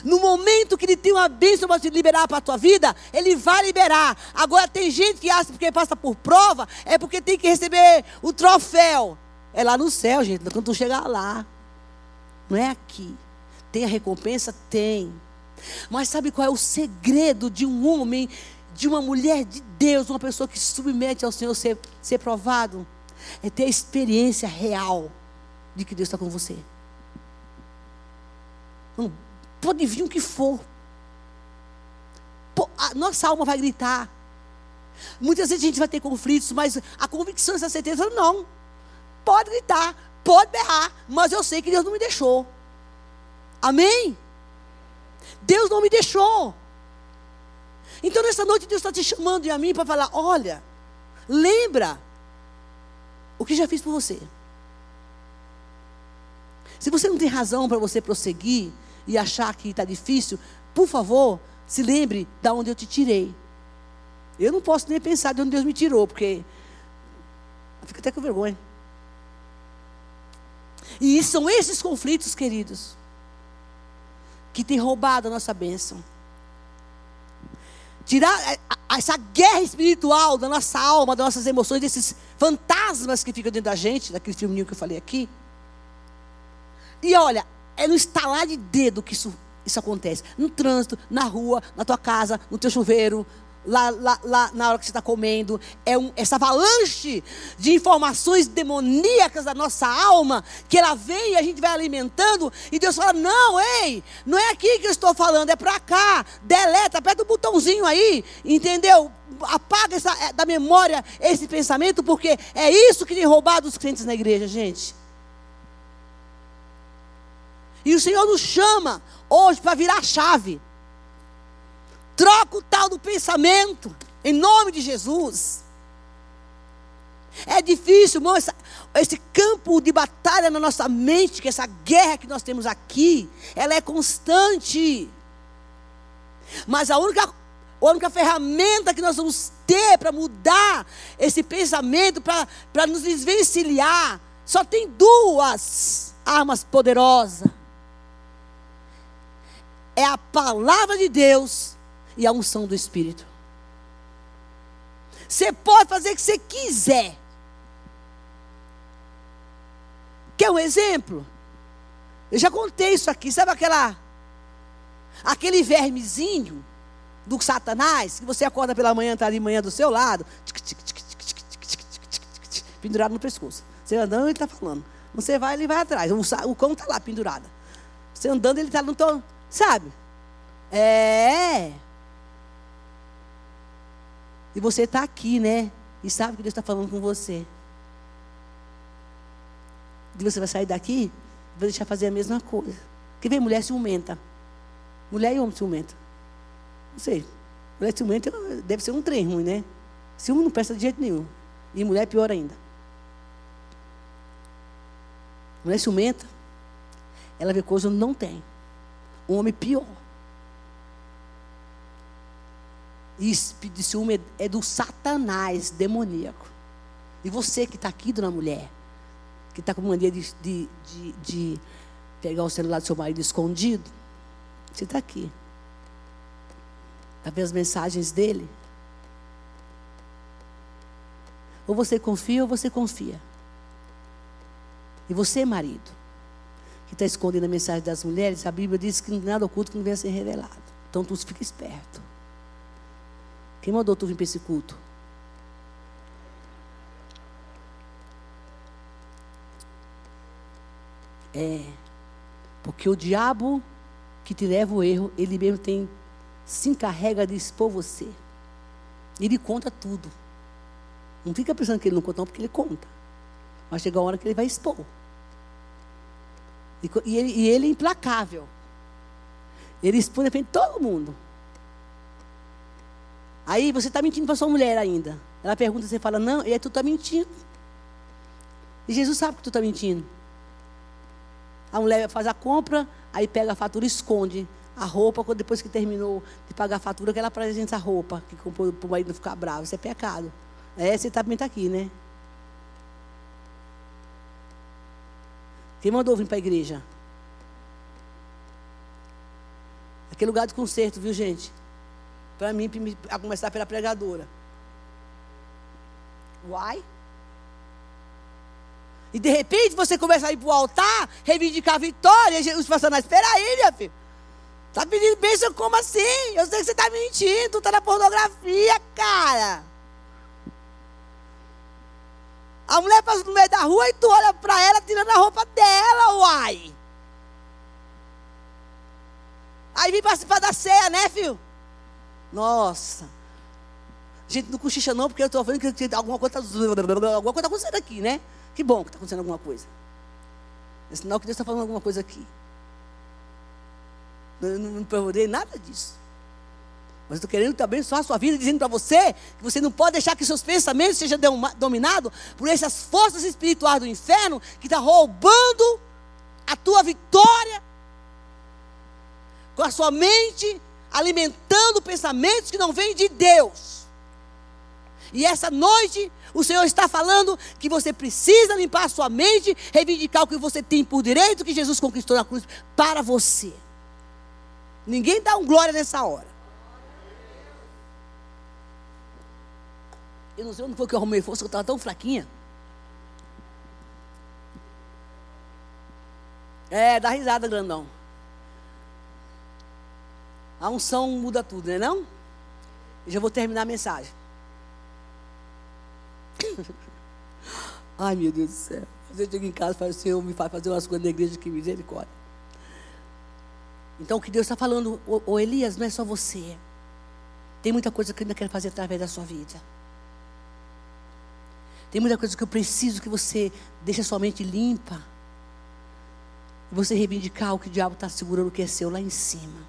No momento que Ele tem uma bênção para te liberar para a tua vida, Ele vai liberar. Agora tem gente que acha que passa por prova, é porque tem que receber o troféu. É lá no céu, gente, quando tu chegar lá. Não é aqui. Tem a recompensa? Tem. Mas sabe qual é o segredo de um homem de uma mulher de Deus, uma pessoa que submete ao Senhor ser, ser provado, é ter a experiência real de que Deus está com você. Não, pode vir o que for. A nossa alma vai gritar. Muitas vezes a gente vai ter conflitos, mas a convicção, essa certeza, não. Pode gritar, pode berrar, mas eu sei que Deus não me deixou. Amém? Deus não me deixou. Então, nessa noite, Deus está te chamando e a mim para falar: olha, lembra o que já fiz por você. Se você não tem razão para você prosseguir e achar que está difícil, por favor, se lembre da onde eu te tirei. Eu não posso nem pensar de onde Deus me tirou, porque eu fico até com vergonha. E são esses conflitos, queridos, que têm roubado a nossa bênção tirar é, essa guerra espiritual da nossa alma, das nossas emoções, desses fantasmas que ficam dentro da gente, daquele filminho que eu falei aqui. E olha, é no estalar de dedo que isso, isso acontece. No trânsito, na rua, na tua casa, no teu chuveiro, lá, lá, lá na hora que você está comendo, é um, essa avalanche de informações demoníacas da nossa alma, que ela vem e a gente vai alimentando, e Deus fala: Não, ei, não é aqui que eu estou falando, é para cá, deleta, aperta o botãozinho aí, entendeu? Apaga essa, é, da memória esse pensamento, porque é isso que tem roubado os crentes na igreja, gente. E o Senhor nos chama hoje para virar a chave. Troca o tal do pensamento, em nome de Jesus. É difícil, irmão, essa, esse campo de batalha na nossa mente, que essa guerra que nós temos aqui, ela é constante. Mas a única, a única ferramenta que nós vamos ter para mudar esse pensamento, para nos desvencilhar, só tem duas armas poderosas: é a palavra de Deus e a unção do Espírito. Você pode fazer o que você quiser. Quer um exemplo? Eu já contei isso aqui. Sabe aquela. Aquele vermezinho do Satanás, que você acorda pela manhã, está de manhã do seu lado, pendurado no pescoço. Você andando, ele está falando. Você vai, ele vai atrás. O, o cão está lá pendurado. Você andando, ele está no tom. Sabe? É. E você está aqui, né? E sabe que Deus está falando com você. E você vai sair daqui vai deixar fazer a mesma coisa. Que vem mulher ciumenta. Mulher e homem ciumenta. Não sei. Mulher ciumenta deve ser um trem ruim, né? Ciúme não presta de jeito nenhum. E mulher é pior ainda. Mulher ciumenta, ela vê coisa onde não tem. Um homem pior. E espírito de ciúme é do satanás demoníaco. E você que está aqui, dona mulher, que está com mania de, de, de, de, pegar o celular do seu marido escondido, você está aqui. Está vendo as mensagens dele? Ou você confia ou você confia. E você, marido, que está escondendo a mensagem das mulheres, a Bíblia diz que nada oculto que não venha a ser revelado. Então tu fica esperto. Quem mandou tu vir para esse culto? É. Porque o diabo que te leva ao erro, ele mesmo tem se encarrega de expor você. Ele conta tudo. Não fica pensando que ele não conta, não, porque ele conta. Mas chega a hora que ele vai expor. E, e, ele, e ele é implacável. Ele expõe na frente de todo mundo. Aí você está mentindo para sua mulher ainda. Ela pergunta, você fala, não, e aí tu está mentindo. E Jesus sabe que tu está mentindo. A mulher faz a compra, aí pega a fatura e esconde a roupa, depois que terminou de pagar a fatura, que ela apresenta a roupa, que comprou para o marido não ficar bravo. Isso é pecado. É, você também está aqui, né? Quem mandou vir para a igreja? Aquele lugar de conserto, viu, gente? para mim, a começar pela pregadora. Uai. E de repente você começa a ir para o altar, reivindicar a vitória. Jesus passando, espera aí, minha filha. Está pedindo bênção como assim? Eu sei que você está mentindo, está na pornografia, cara. A mulher passa no meio da rua e tu olha para ela tirando a roupa dela, uai. Aí vem participar da ceia, né, filho? Nossa. Gente, não cochicha não, porque eu estou vendo que alguma coisa está alguma coisa tá acontecendo aqui, né? Que bom que está acontecendo alguma coisa. É sinal que Deus está falando alguma coisa aqui. Eu não, não nada disso. Mas estou querendo te abençoar a sua vida, dizendo para você que você não pode deixar que seus pensamentos sejam dominados por essas forças espirituais do inferno que estão tá roubando a tua vitória com a sua mente alimentando pensamentos que não vêm de Deus. E essa noite, o Senhor está falando que você precisa limpar a sua mente, reivindicar o que você tem por direito, que Jesus conquistou na cruz para você. Ninguém dá um glória nessa hora. Eu não sei onde foi que eu arrumei força, eu estava tão fraquinha. É, dá risada, grandão. A unção muda tudo, não é não? Eu já vou terminar a mensagem. Ai, meu Deus do céu. Você chega em casa e fala, Senhor, me faz fazer umas coisas na igreja que misericórdia. Então, o que Deus está falando, ô, Elias, não é só você. Tem muita coisa que eu ainda quero fazer através da sua vida. Tem muita coisa que eu preciso que você deixe a sua mente limpa. E você reivindicar o que o diabo está segurando que é seu lá em cima.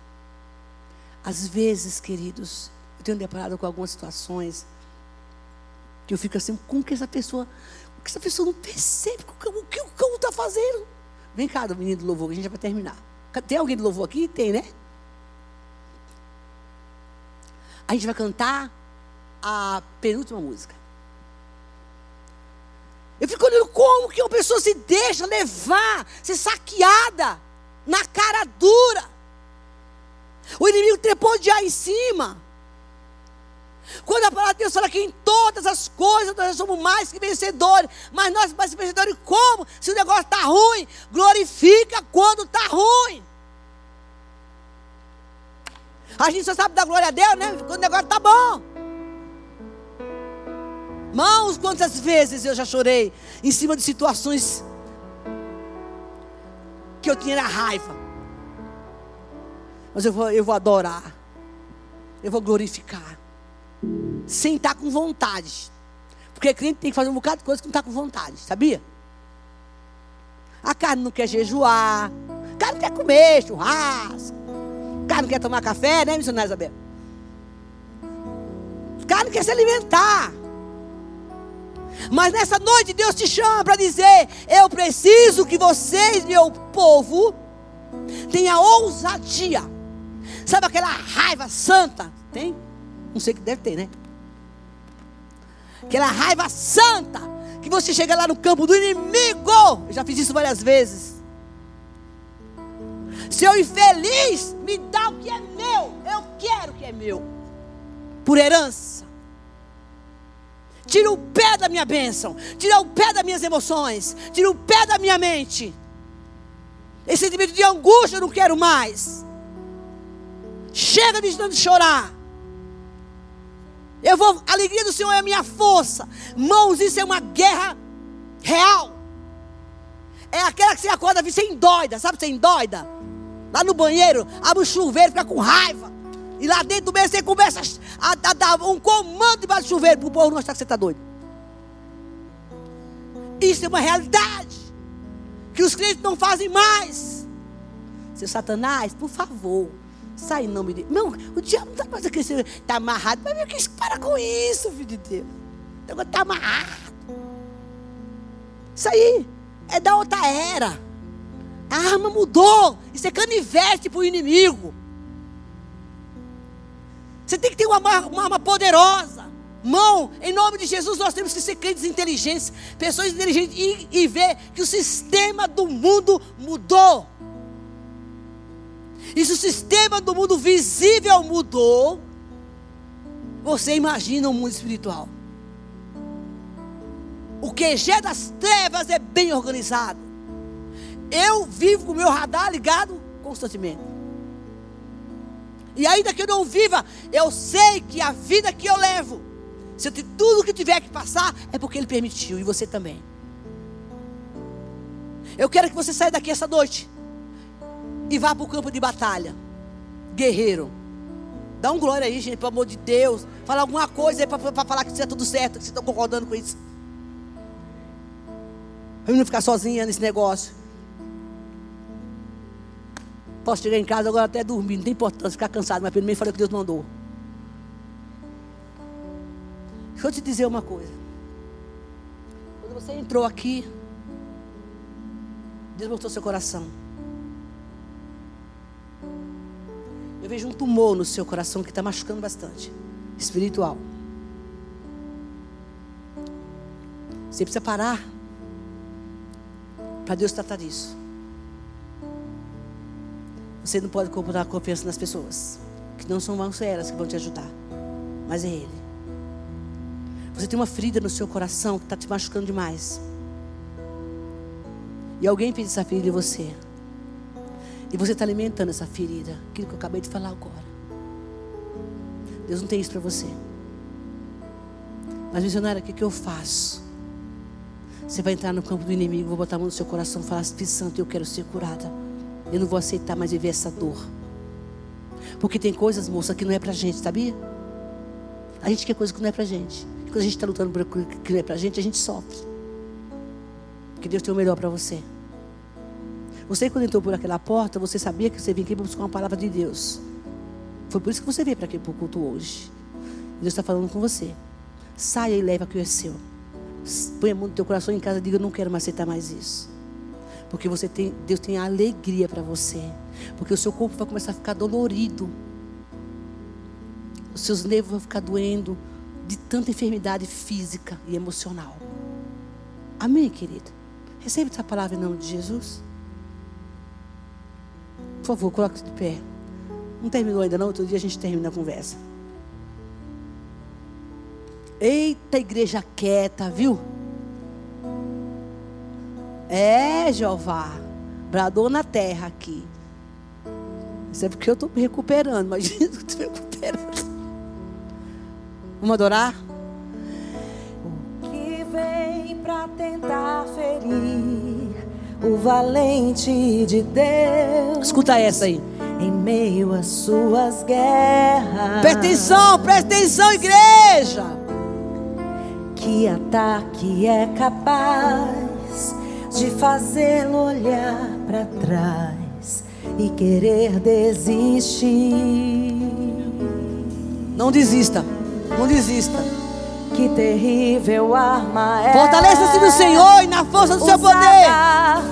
Às vezes, queridos, eu tenho deparado com algumas situações que eu fico assim, como que essa pessoa, como que essa pessoa não percebe o que o cão está fazendo? Vem cá, menino do louvor, que a gente já vai terminar. Tem alguém do louvor aqui? Tem, né? A gente vai cantar a penúltima música. Eu fico olhando como que uma pessoa se deixa levar, ser saqueada na cara dura. O inimigo trepou de ar em cima. Quando a palavra de Deus fala que em todas as coisas nós somos mais que vencedores. Mas nós mais que vencedores como? Se o negócio está ruim, glorifica quando está ruim. A gente só sabe dar glória a Deus, né? Quando o negócio está bom. Mãos, quantas vezes eu já chorei em cima de situações que eu tinha raiva. Mas eu vou, eu vou adorar. Eu vou glorificar. Sem estar com vontade. Porque crente tem que fazer um bocado de coisa que não está com vontade, sabia? A carne não quer jejuar. A carne quer comer churrasco. A carne quer tomar café, né, missionária Isabel? A carne quer se alimentar. Mas nessa noite Deus te chama para dizer: Eu preciso que vocês, meu povo, tenham ousadia. Sabe aquela raiva santa? Tem? Não sei que deve ter, né? Aquela raiva santa que você chega lá no campo do inimigo. Eu já fiz isso várias vezes. Seu infeliz, me dá o que é meu. Eu quero o que é meu. Por herança. Tira o pé da minha bênção. Tira o pé das minhas emoções. Tira o pé da minha mente. Esse sentimento de angústia eu não quero mais. Chega de de chorar. Eu vou, a alegria do Senhor é a minha força. Mãos, isso é uma guerra real. É aquela que você acorda sem doida, sabe sem doida? Lá no banheiro, abre o chuveiro, fica com raiva. E lá dentro do mês você começa a, a, dar um comando debaixo do chuveiro para o povo não achar que você está doido. Isso é uma realidade que os crentes não fazem mais. Seu Satanás, por favor, sai em nome de. Não, o diabo não está mais aqui, está amarrado. Mas meu, que para com isso, filho de Deus. Agora está amarrado. Isso aí é da outra era. A arma mudou. Isso é canivete para o inimigo. Você tem que ter uma, uma arma poderosa. Mão, em nome de Jesus, nós temos que ser crentes inteligentes, pessoas inteligentes e, e ver que o sistema do mundo mudou. E se o sistema do mundo visível mudou, você imagina o mundo espiritual. O QG das trevas é bem organizado. Eu vivo com o meu radar ligado constantemente. E ainda que eu não viva, eu sei que a vida que eu levo, se eu tudo que tiver que passar, é porque Ele permitiu, e você também. Eu quero que você saia daqui essa noite e vá para o campo de batalha, guerreiro. Dá um glória aí, gente, pelo amor de Deus. Fala alguma coisa aí para falar que está tudo certo, que vocês estão concordando com isso. Para não ficar sozinha nesse negócio. Posso chegar em casa agora até dormir, não tem importância ficar cansado, mas pelo menos falei o que Deus mandou. Deixa eu te dizer uma coisa. Quando você entrou aqui, Deus mostrou seu coração. Eu vejo um tumor no seu coração que está machucando bastante. Espiritual. Você precisa parar para Deus tratar disso. Você não pode comprar confiança nas pessoas. Que não são elas que vão te ajudar. Mas é Ele. Você tem uma ferida no seu coração que está te machucando demais. E alguém fez essa ferida em você. E você está alimentando essa ferida. Aquilo que eu acabei de falar agora. Deus não tem isso para você. Mas, missionário, o que, que eu faço? Você vai entrar no campo do inimigo, vou botar a mão no seu coração e falar: Espírito Santo, eu quero ser curada. Eu não vou aceitar mais viver essa dor. Porque tem coisas, moça, que não é pra gente, sabia? A gente quer coisa que não é pra gente. E quando a gente está lutando por coisa que não é pra gente, a gente sofre. Porque Deus tem o melhor para você. Você, quando entrou por aquela porta, você sabia que você vinha aqui para buscar uma palavra de Deus. Foi por isso que você veio para aqui para o culto hoje. Deus está falando com você. Saia e leva o que é seu. Põe a mão no teu coração em casa e diga: Eu não quero mais aceitar mais isso. Porque você tem, Deus tem alegria para você. Porque o seu corpo vai começar a ficar dolorido. Os seus nervos vão ficar doendo de tanta enfermidade física e emocional. Amém, querido? Recebe essa palavra em nome de Jesus. Por favor, coloque-se de pé. Não terminou ainda não, outro dia a gente termina a conversa. Eita, igreja quieta, viu? É, Jeová. Bradou na terra aqui. Isso é porque eu estou me recuperando, mas eu estou recuperando. Vamos adorar? O que vem para tentar ferir o valente de Deus. Escuta essa aí. Em meio às suas guerras. Presta atenção, presta atenção, igreja. Que ataque é capaz de fazê-lo olhar para trás e querer desistir. Não desista, não desista. Que terrível arma é. Fortaleça-se no Senhor e na força do seu poder.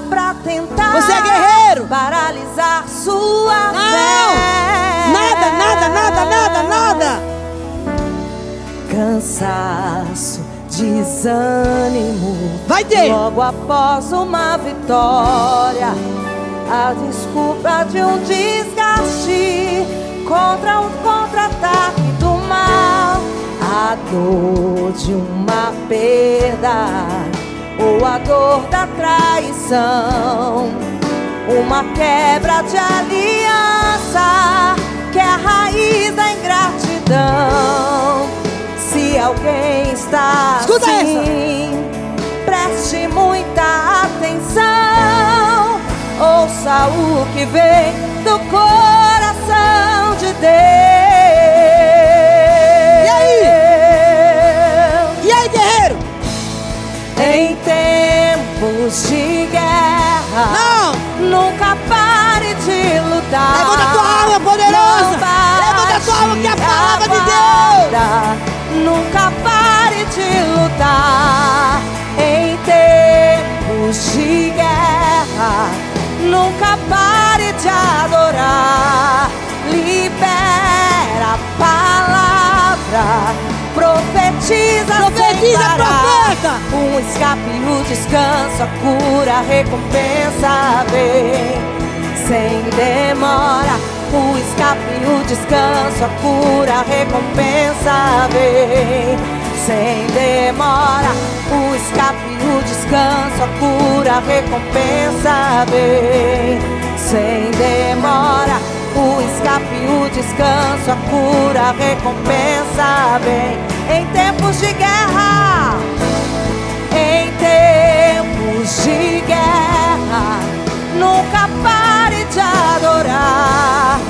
Pra tentar Você é guerreiro. Paralisar sua Não! fé. Nada, nada, nada, nada, nada. Cansaço, desânimo. Vai ter. Logo após uma vitória, a desculpa de um desgaste contra um contra-ataque do mal, a dor de uma perda ou a dor da traição, uma quebra de está Escuta assim, preste muita atenção. Ouça o que vem do coração de Deus. E aí? E aí, guerreiro? Em tempos de guerra, Não! nunca pare de lutar. Levanta lutar. Em tempos de guerra, nunca pare de adorar. Libera a palavra. Profetiza, Profetiza, profeta. Um escape, o descanso, a cura, a recompensa vem sem demora. O escape, o descanso, a cura, a recompensa vem sem demora. O escape, o descanso, a cura, a recompensa vem sem demora. O escape, o descanso, a cura, a recompensa vem em tempos de guerra em tempos de guerra. Nunca pare de adorar,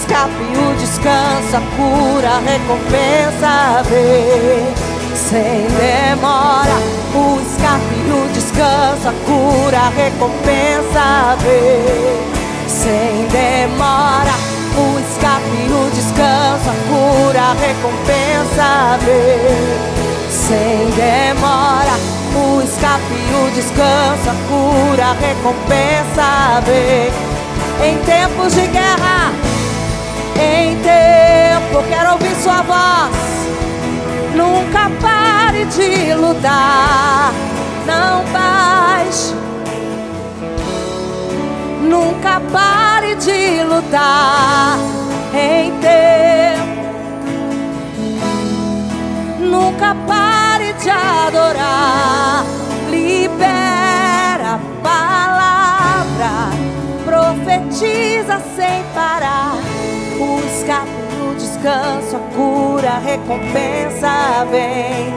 escape, o descanso, a cura, a recompensa vem sem demora. O escape, o descanso, a cura, a recompensa vem sem demora. O escape, o descanso, a cura, a recompensa vem sem demora. O escape, o descanso, a cura, a recompensa vem em tempos de guerra, em tempo, quero ouvir sua voz. Nunca pare de lutar, não baixe. Nunca pare de lutar em tempo. Nunca pare de adorar. Profetiza sem parar. O escape, o descanso, a cura, a recompensa vem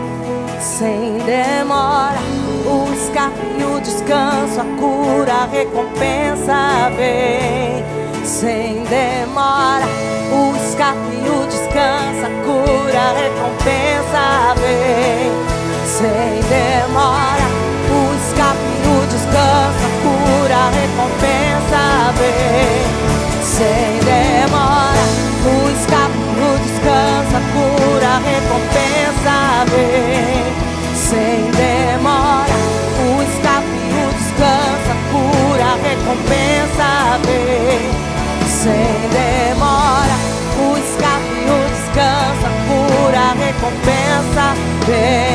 sem demora. O escape, o descanso, a cura, a recompensa vem sem demora. O escape, o descanso, a cura, a recompensa vem sem demora. O escape, o descanso, a cura, a recompensa você sem demora. O escape, descansa descanso, a cura, recompensa vem sem demora. O escape, descansa descanso, a cura, recompensa vem sem demora. O escape, descansa descanso, cura, a recompensa vem.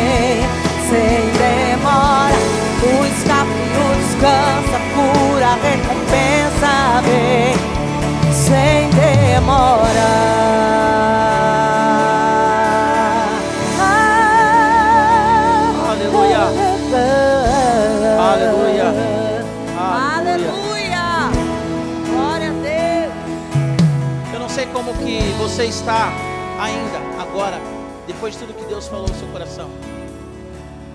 Está ainda, agora, depois de tudo que Deus falou no seu coração.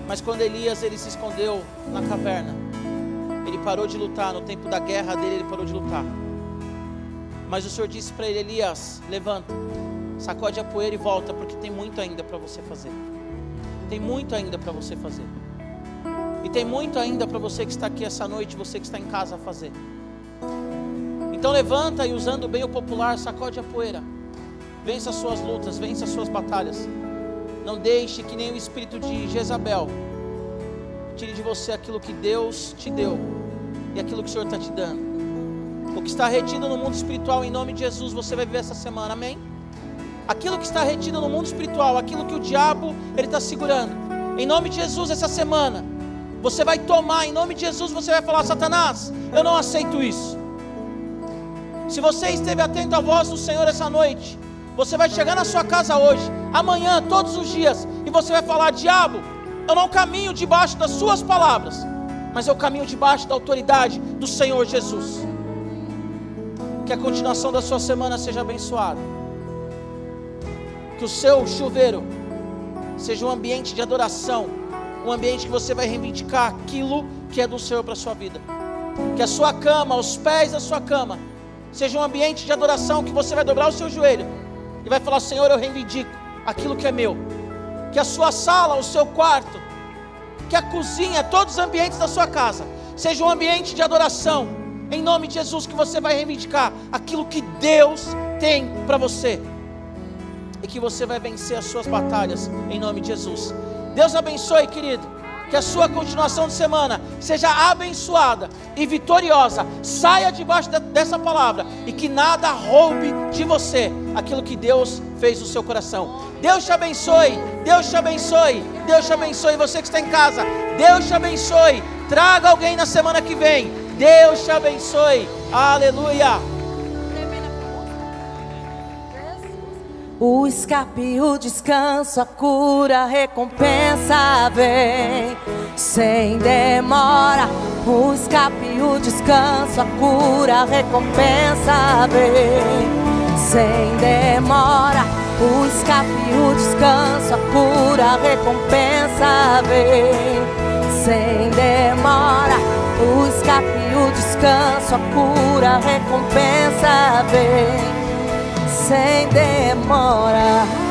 Mas quando Elias ele se escondeu na caverna, ele parou de lutar no tempo da guerra dele, ele parou de lutar. Mas o Senhor disse para ele, Elias, levanta, sacode a poeira e volta, porque tem muito ainda para você fazer. Tem muito ainda para você fazer. E tem muito ainda para você que está aqui essa noite, você que está em casa a fazer. Então levanta e usando bem o popular, sacode a poeira. Vença as suas lutas, vença as suas batalhas. Não deixe que nem o espírito de Jezabel tire de você aquilo que Deus te deu e aquilo que o Senhor está te dando. O que está retido no mundo espiritual, em nome de Jesus, você vai viver essa semana, amém? Aquilo que está retido no mundo espiritual, aquilo que o diabo ele está segurando, em nome de Jesus, essa semana, você vai tomar, em nome de Jesus, você vai falar: Satanás, eu não aceito isso. Se você esteve atento à voz do Senhor essa noite, você vai chegar na sua casa hoje, amanhã, todos os dias, e você vai falar: Diabo, eu não caminho debaixo das suas palavras, mas eu caminho debaixo da autoridade do Senhor Jesus. Que a continuação da sua semana seja abençoada. Que o seu chuveiro seja um ambiente de adoração, um ambiente que você vai reivindicar aquilo que é do Senhor para a sua vida. Que a sua cama, os pés da sua cama, seja um ambiente de adoração que você vai dobrar o seu joelho e vai falar: Senhor, eu reivindico aquilo que é meu. Que a sua sala, o seu quarto, que a cozinha, todos os ambientes da sua casa, seja um ambiente de adoração, em nome de Jesus, que você vai reivindicar aquilo que Deus tem para você e que você vai vencer as suas batalhas, em nome de Jesus. Deus abençoe, querido. Que a sua continuação de semana seja abençoada e vitoriosa. Saia debaixo de- dessa palavra e que nada roube de você aquilo que Deus fez no seu coração. Deus te abençoe, Deus te abençoe, Deus te abençoe. Você que está em casa, Deus te abençoe. Traga alguém na semana que vem. Deus te abençoe. Aleluia. O escape, o descanso, a cura, a recompensa vem sem demora. O escape, o descanso, a cura, a recompensa vem sem demora. O escape, o descanso, a cura, a recompensa vem sem demora. O escape, o descanso, a cura, a recompensa vem sem demora.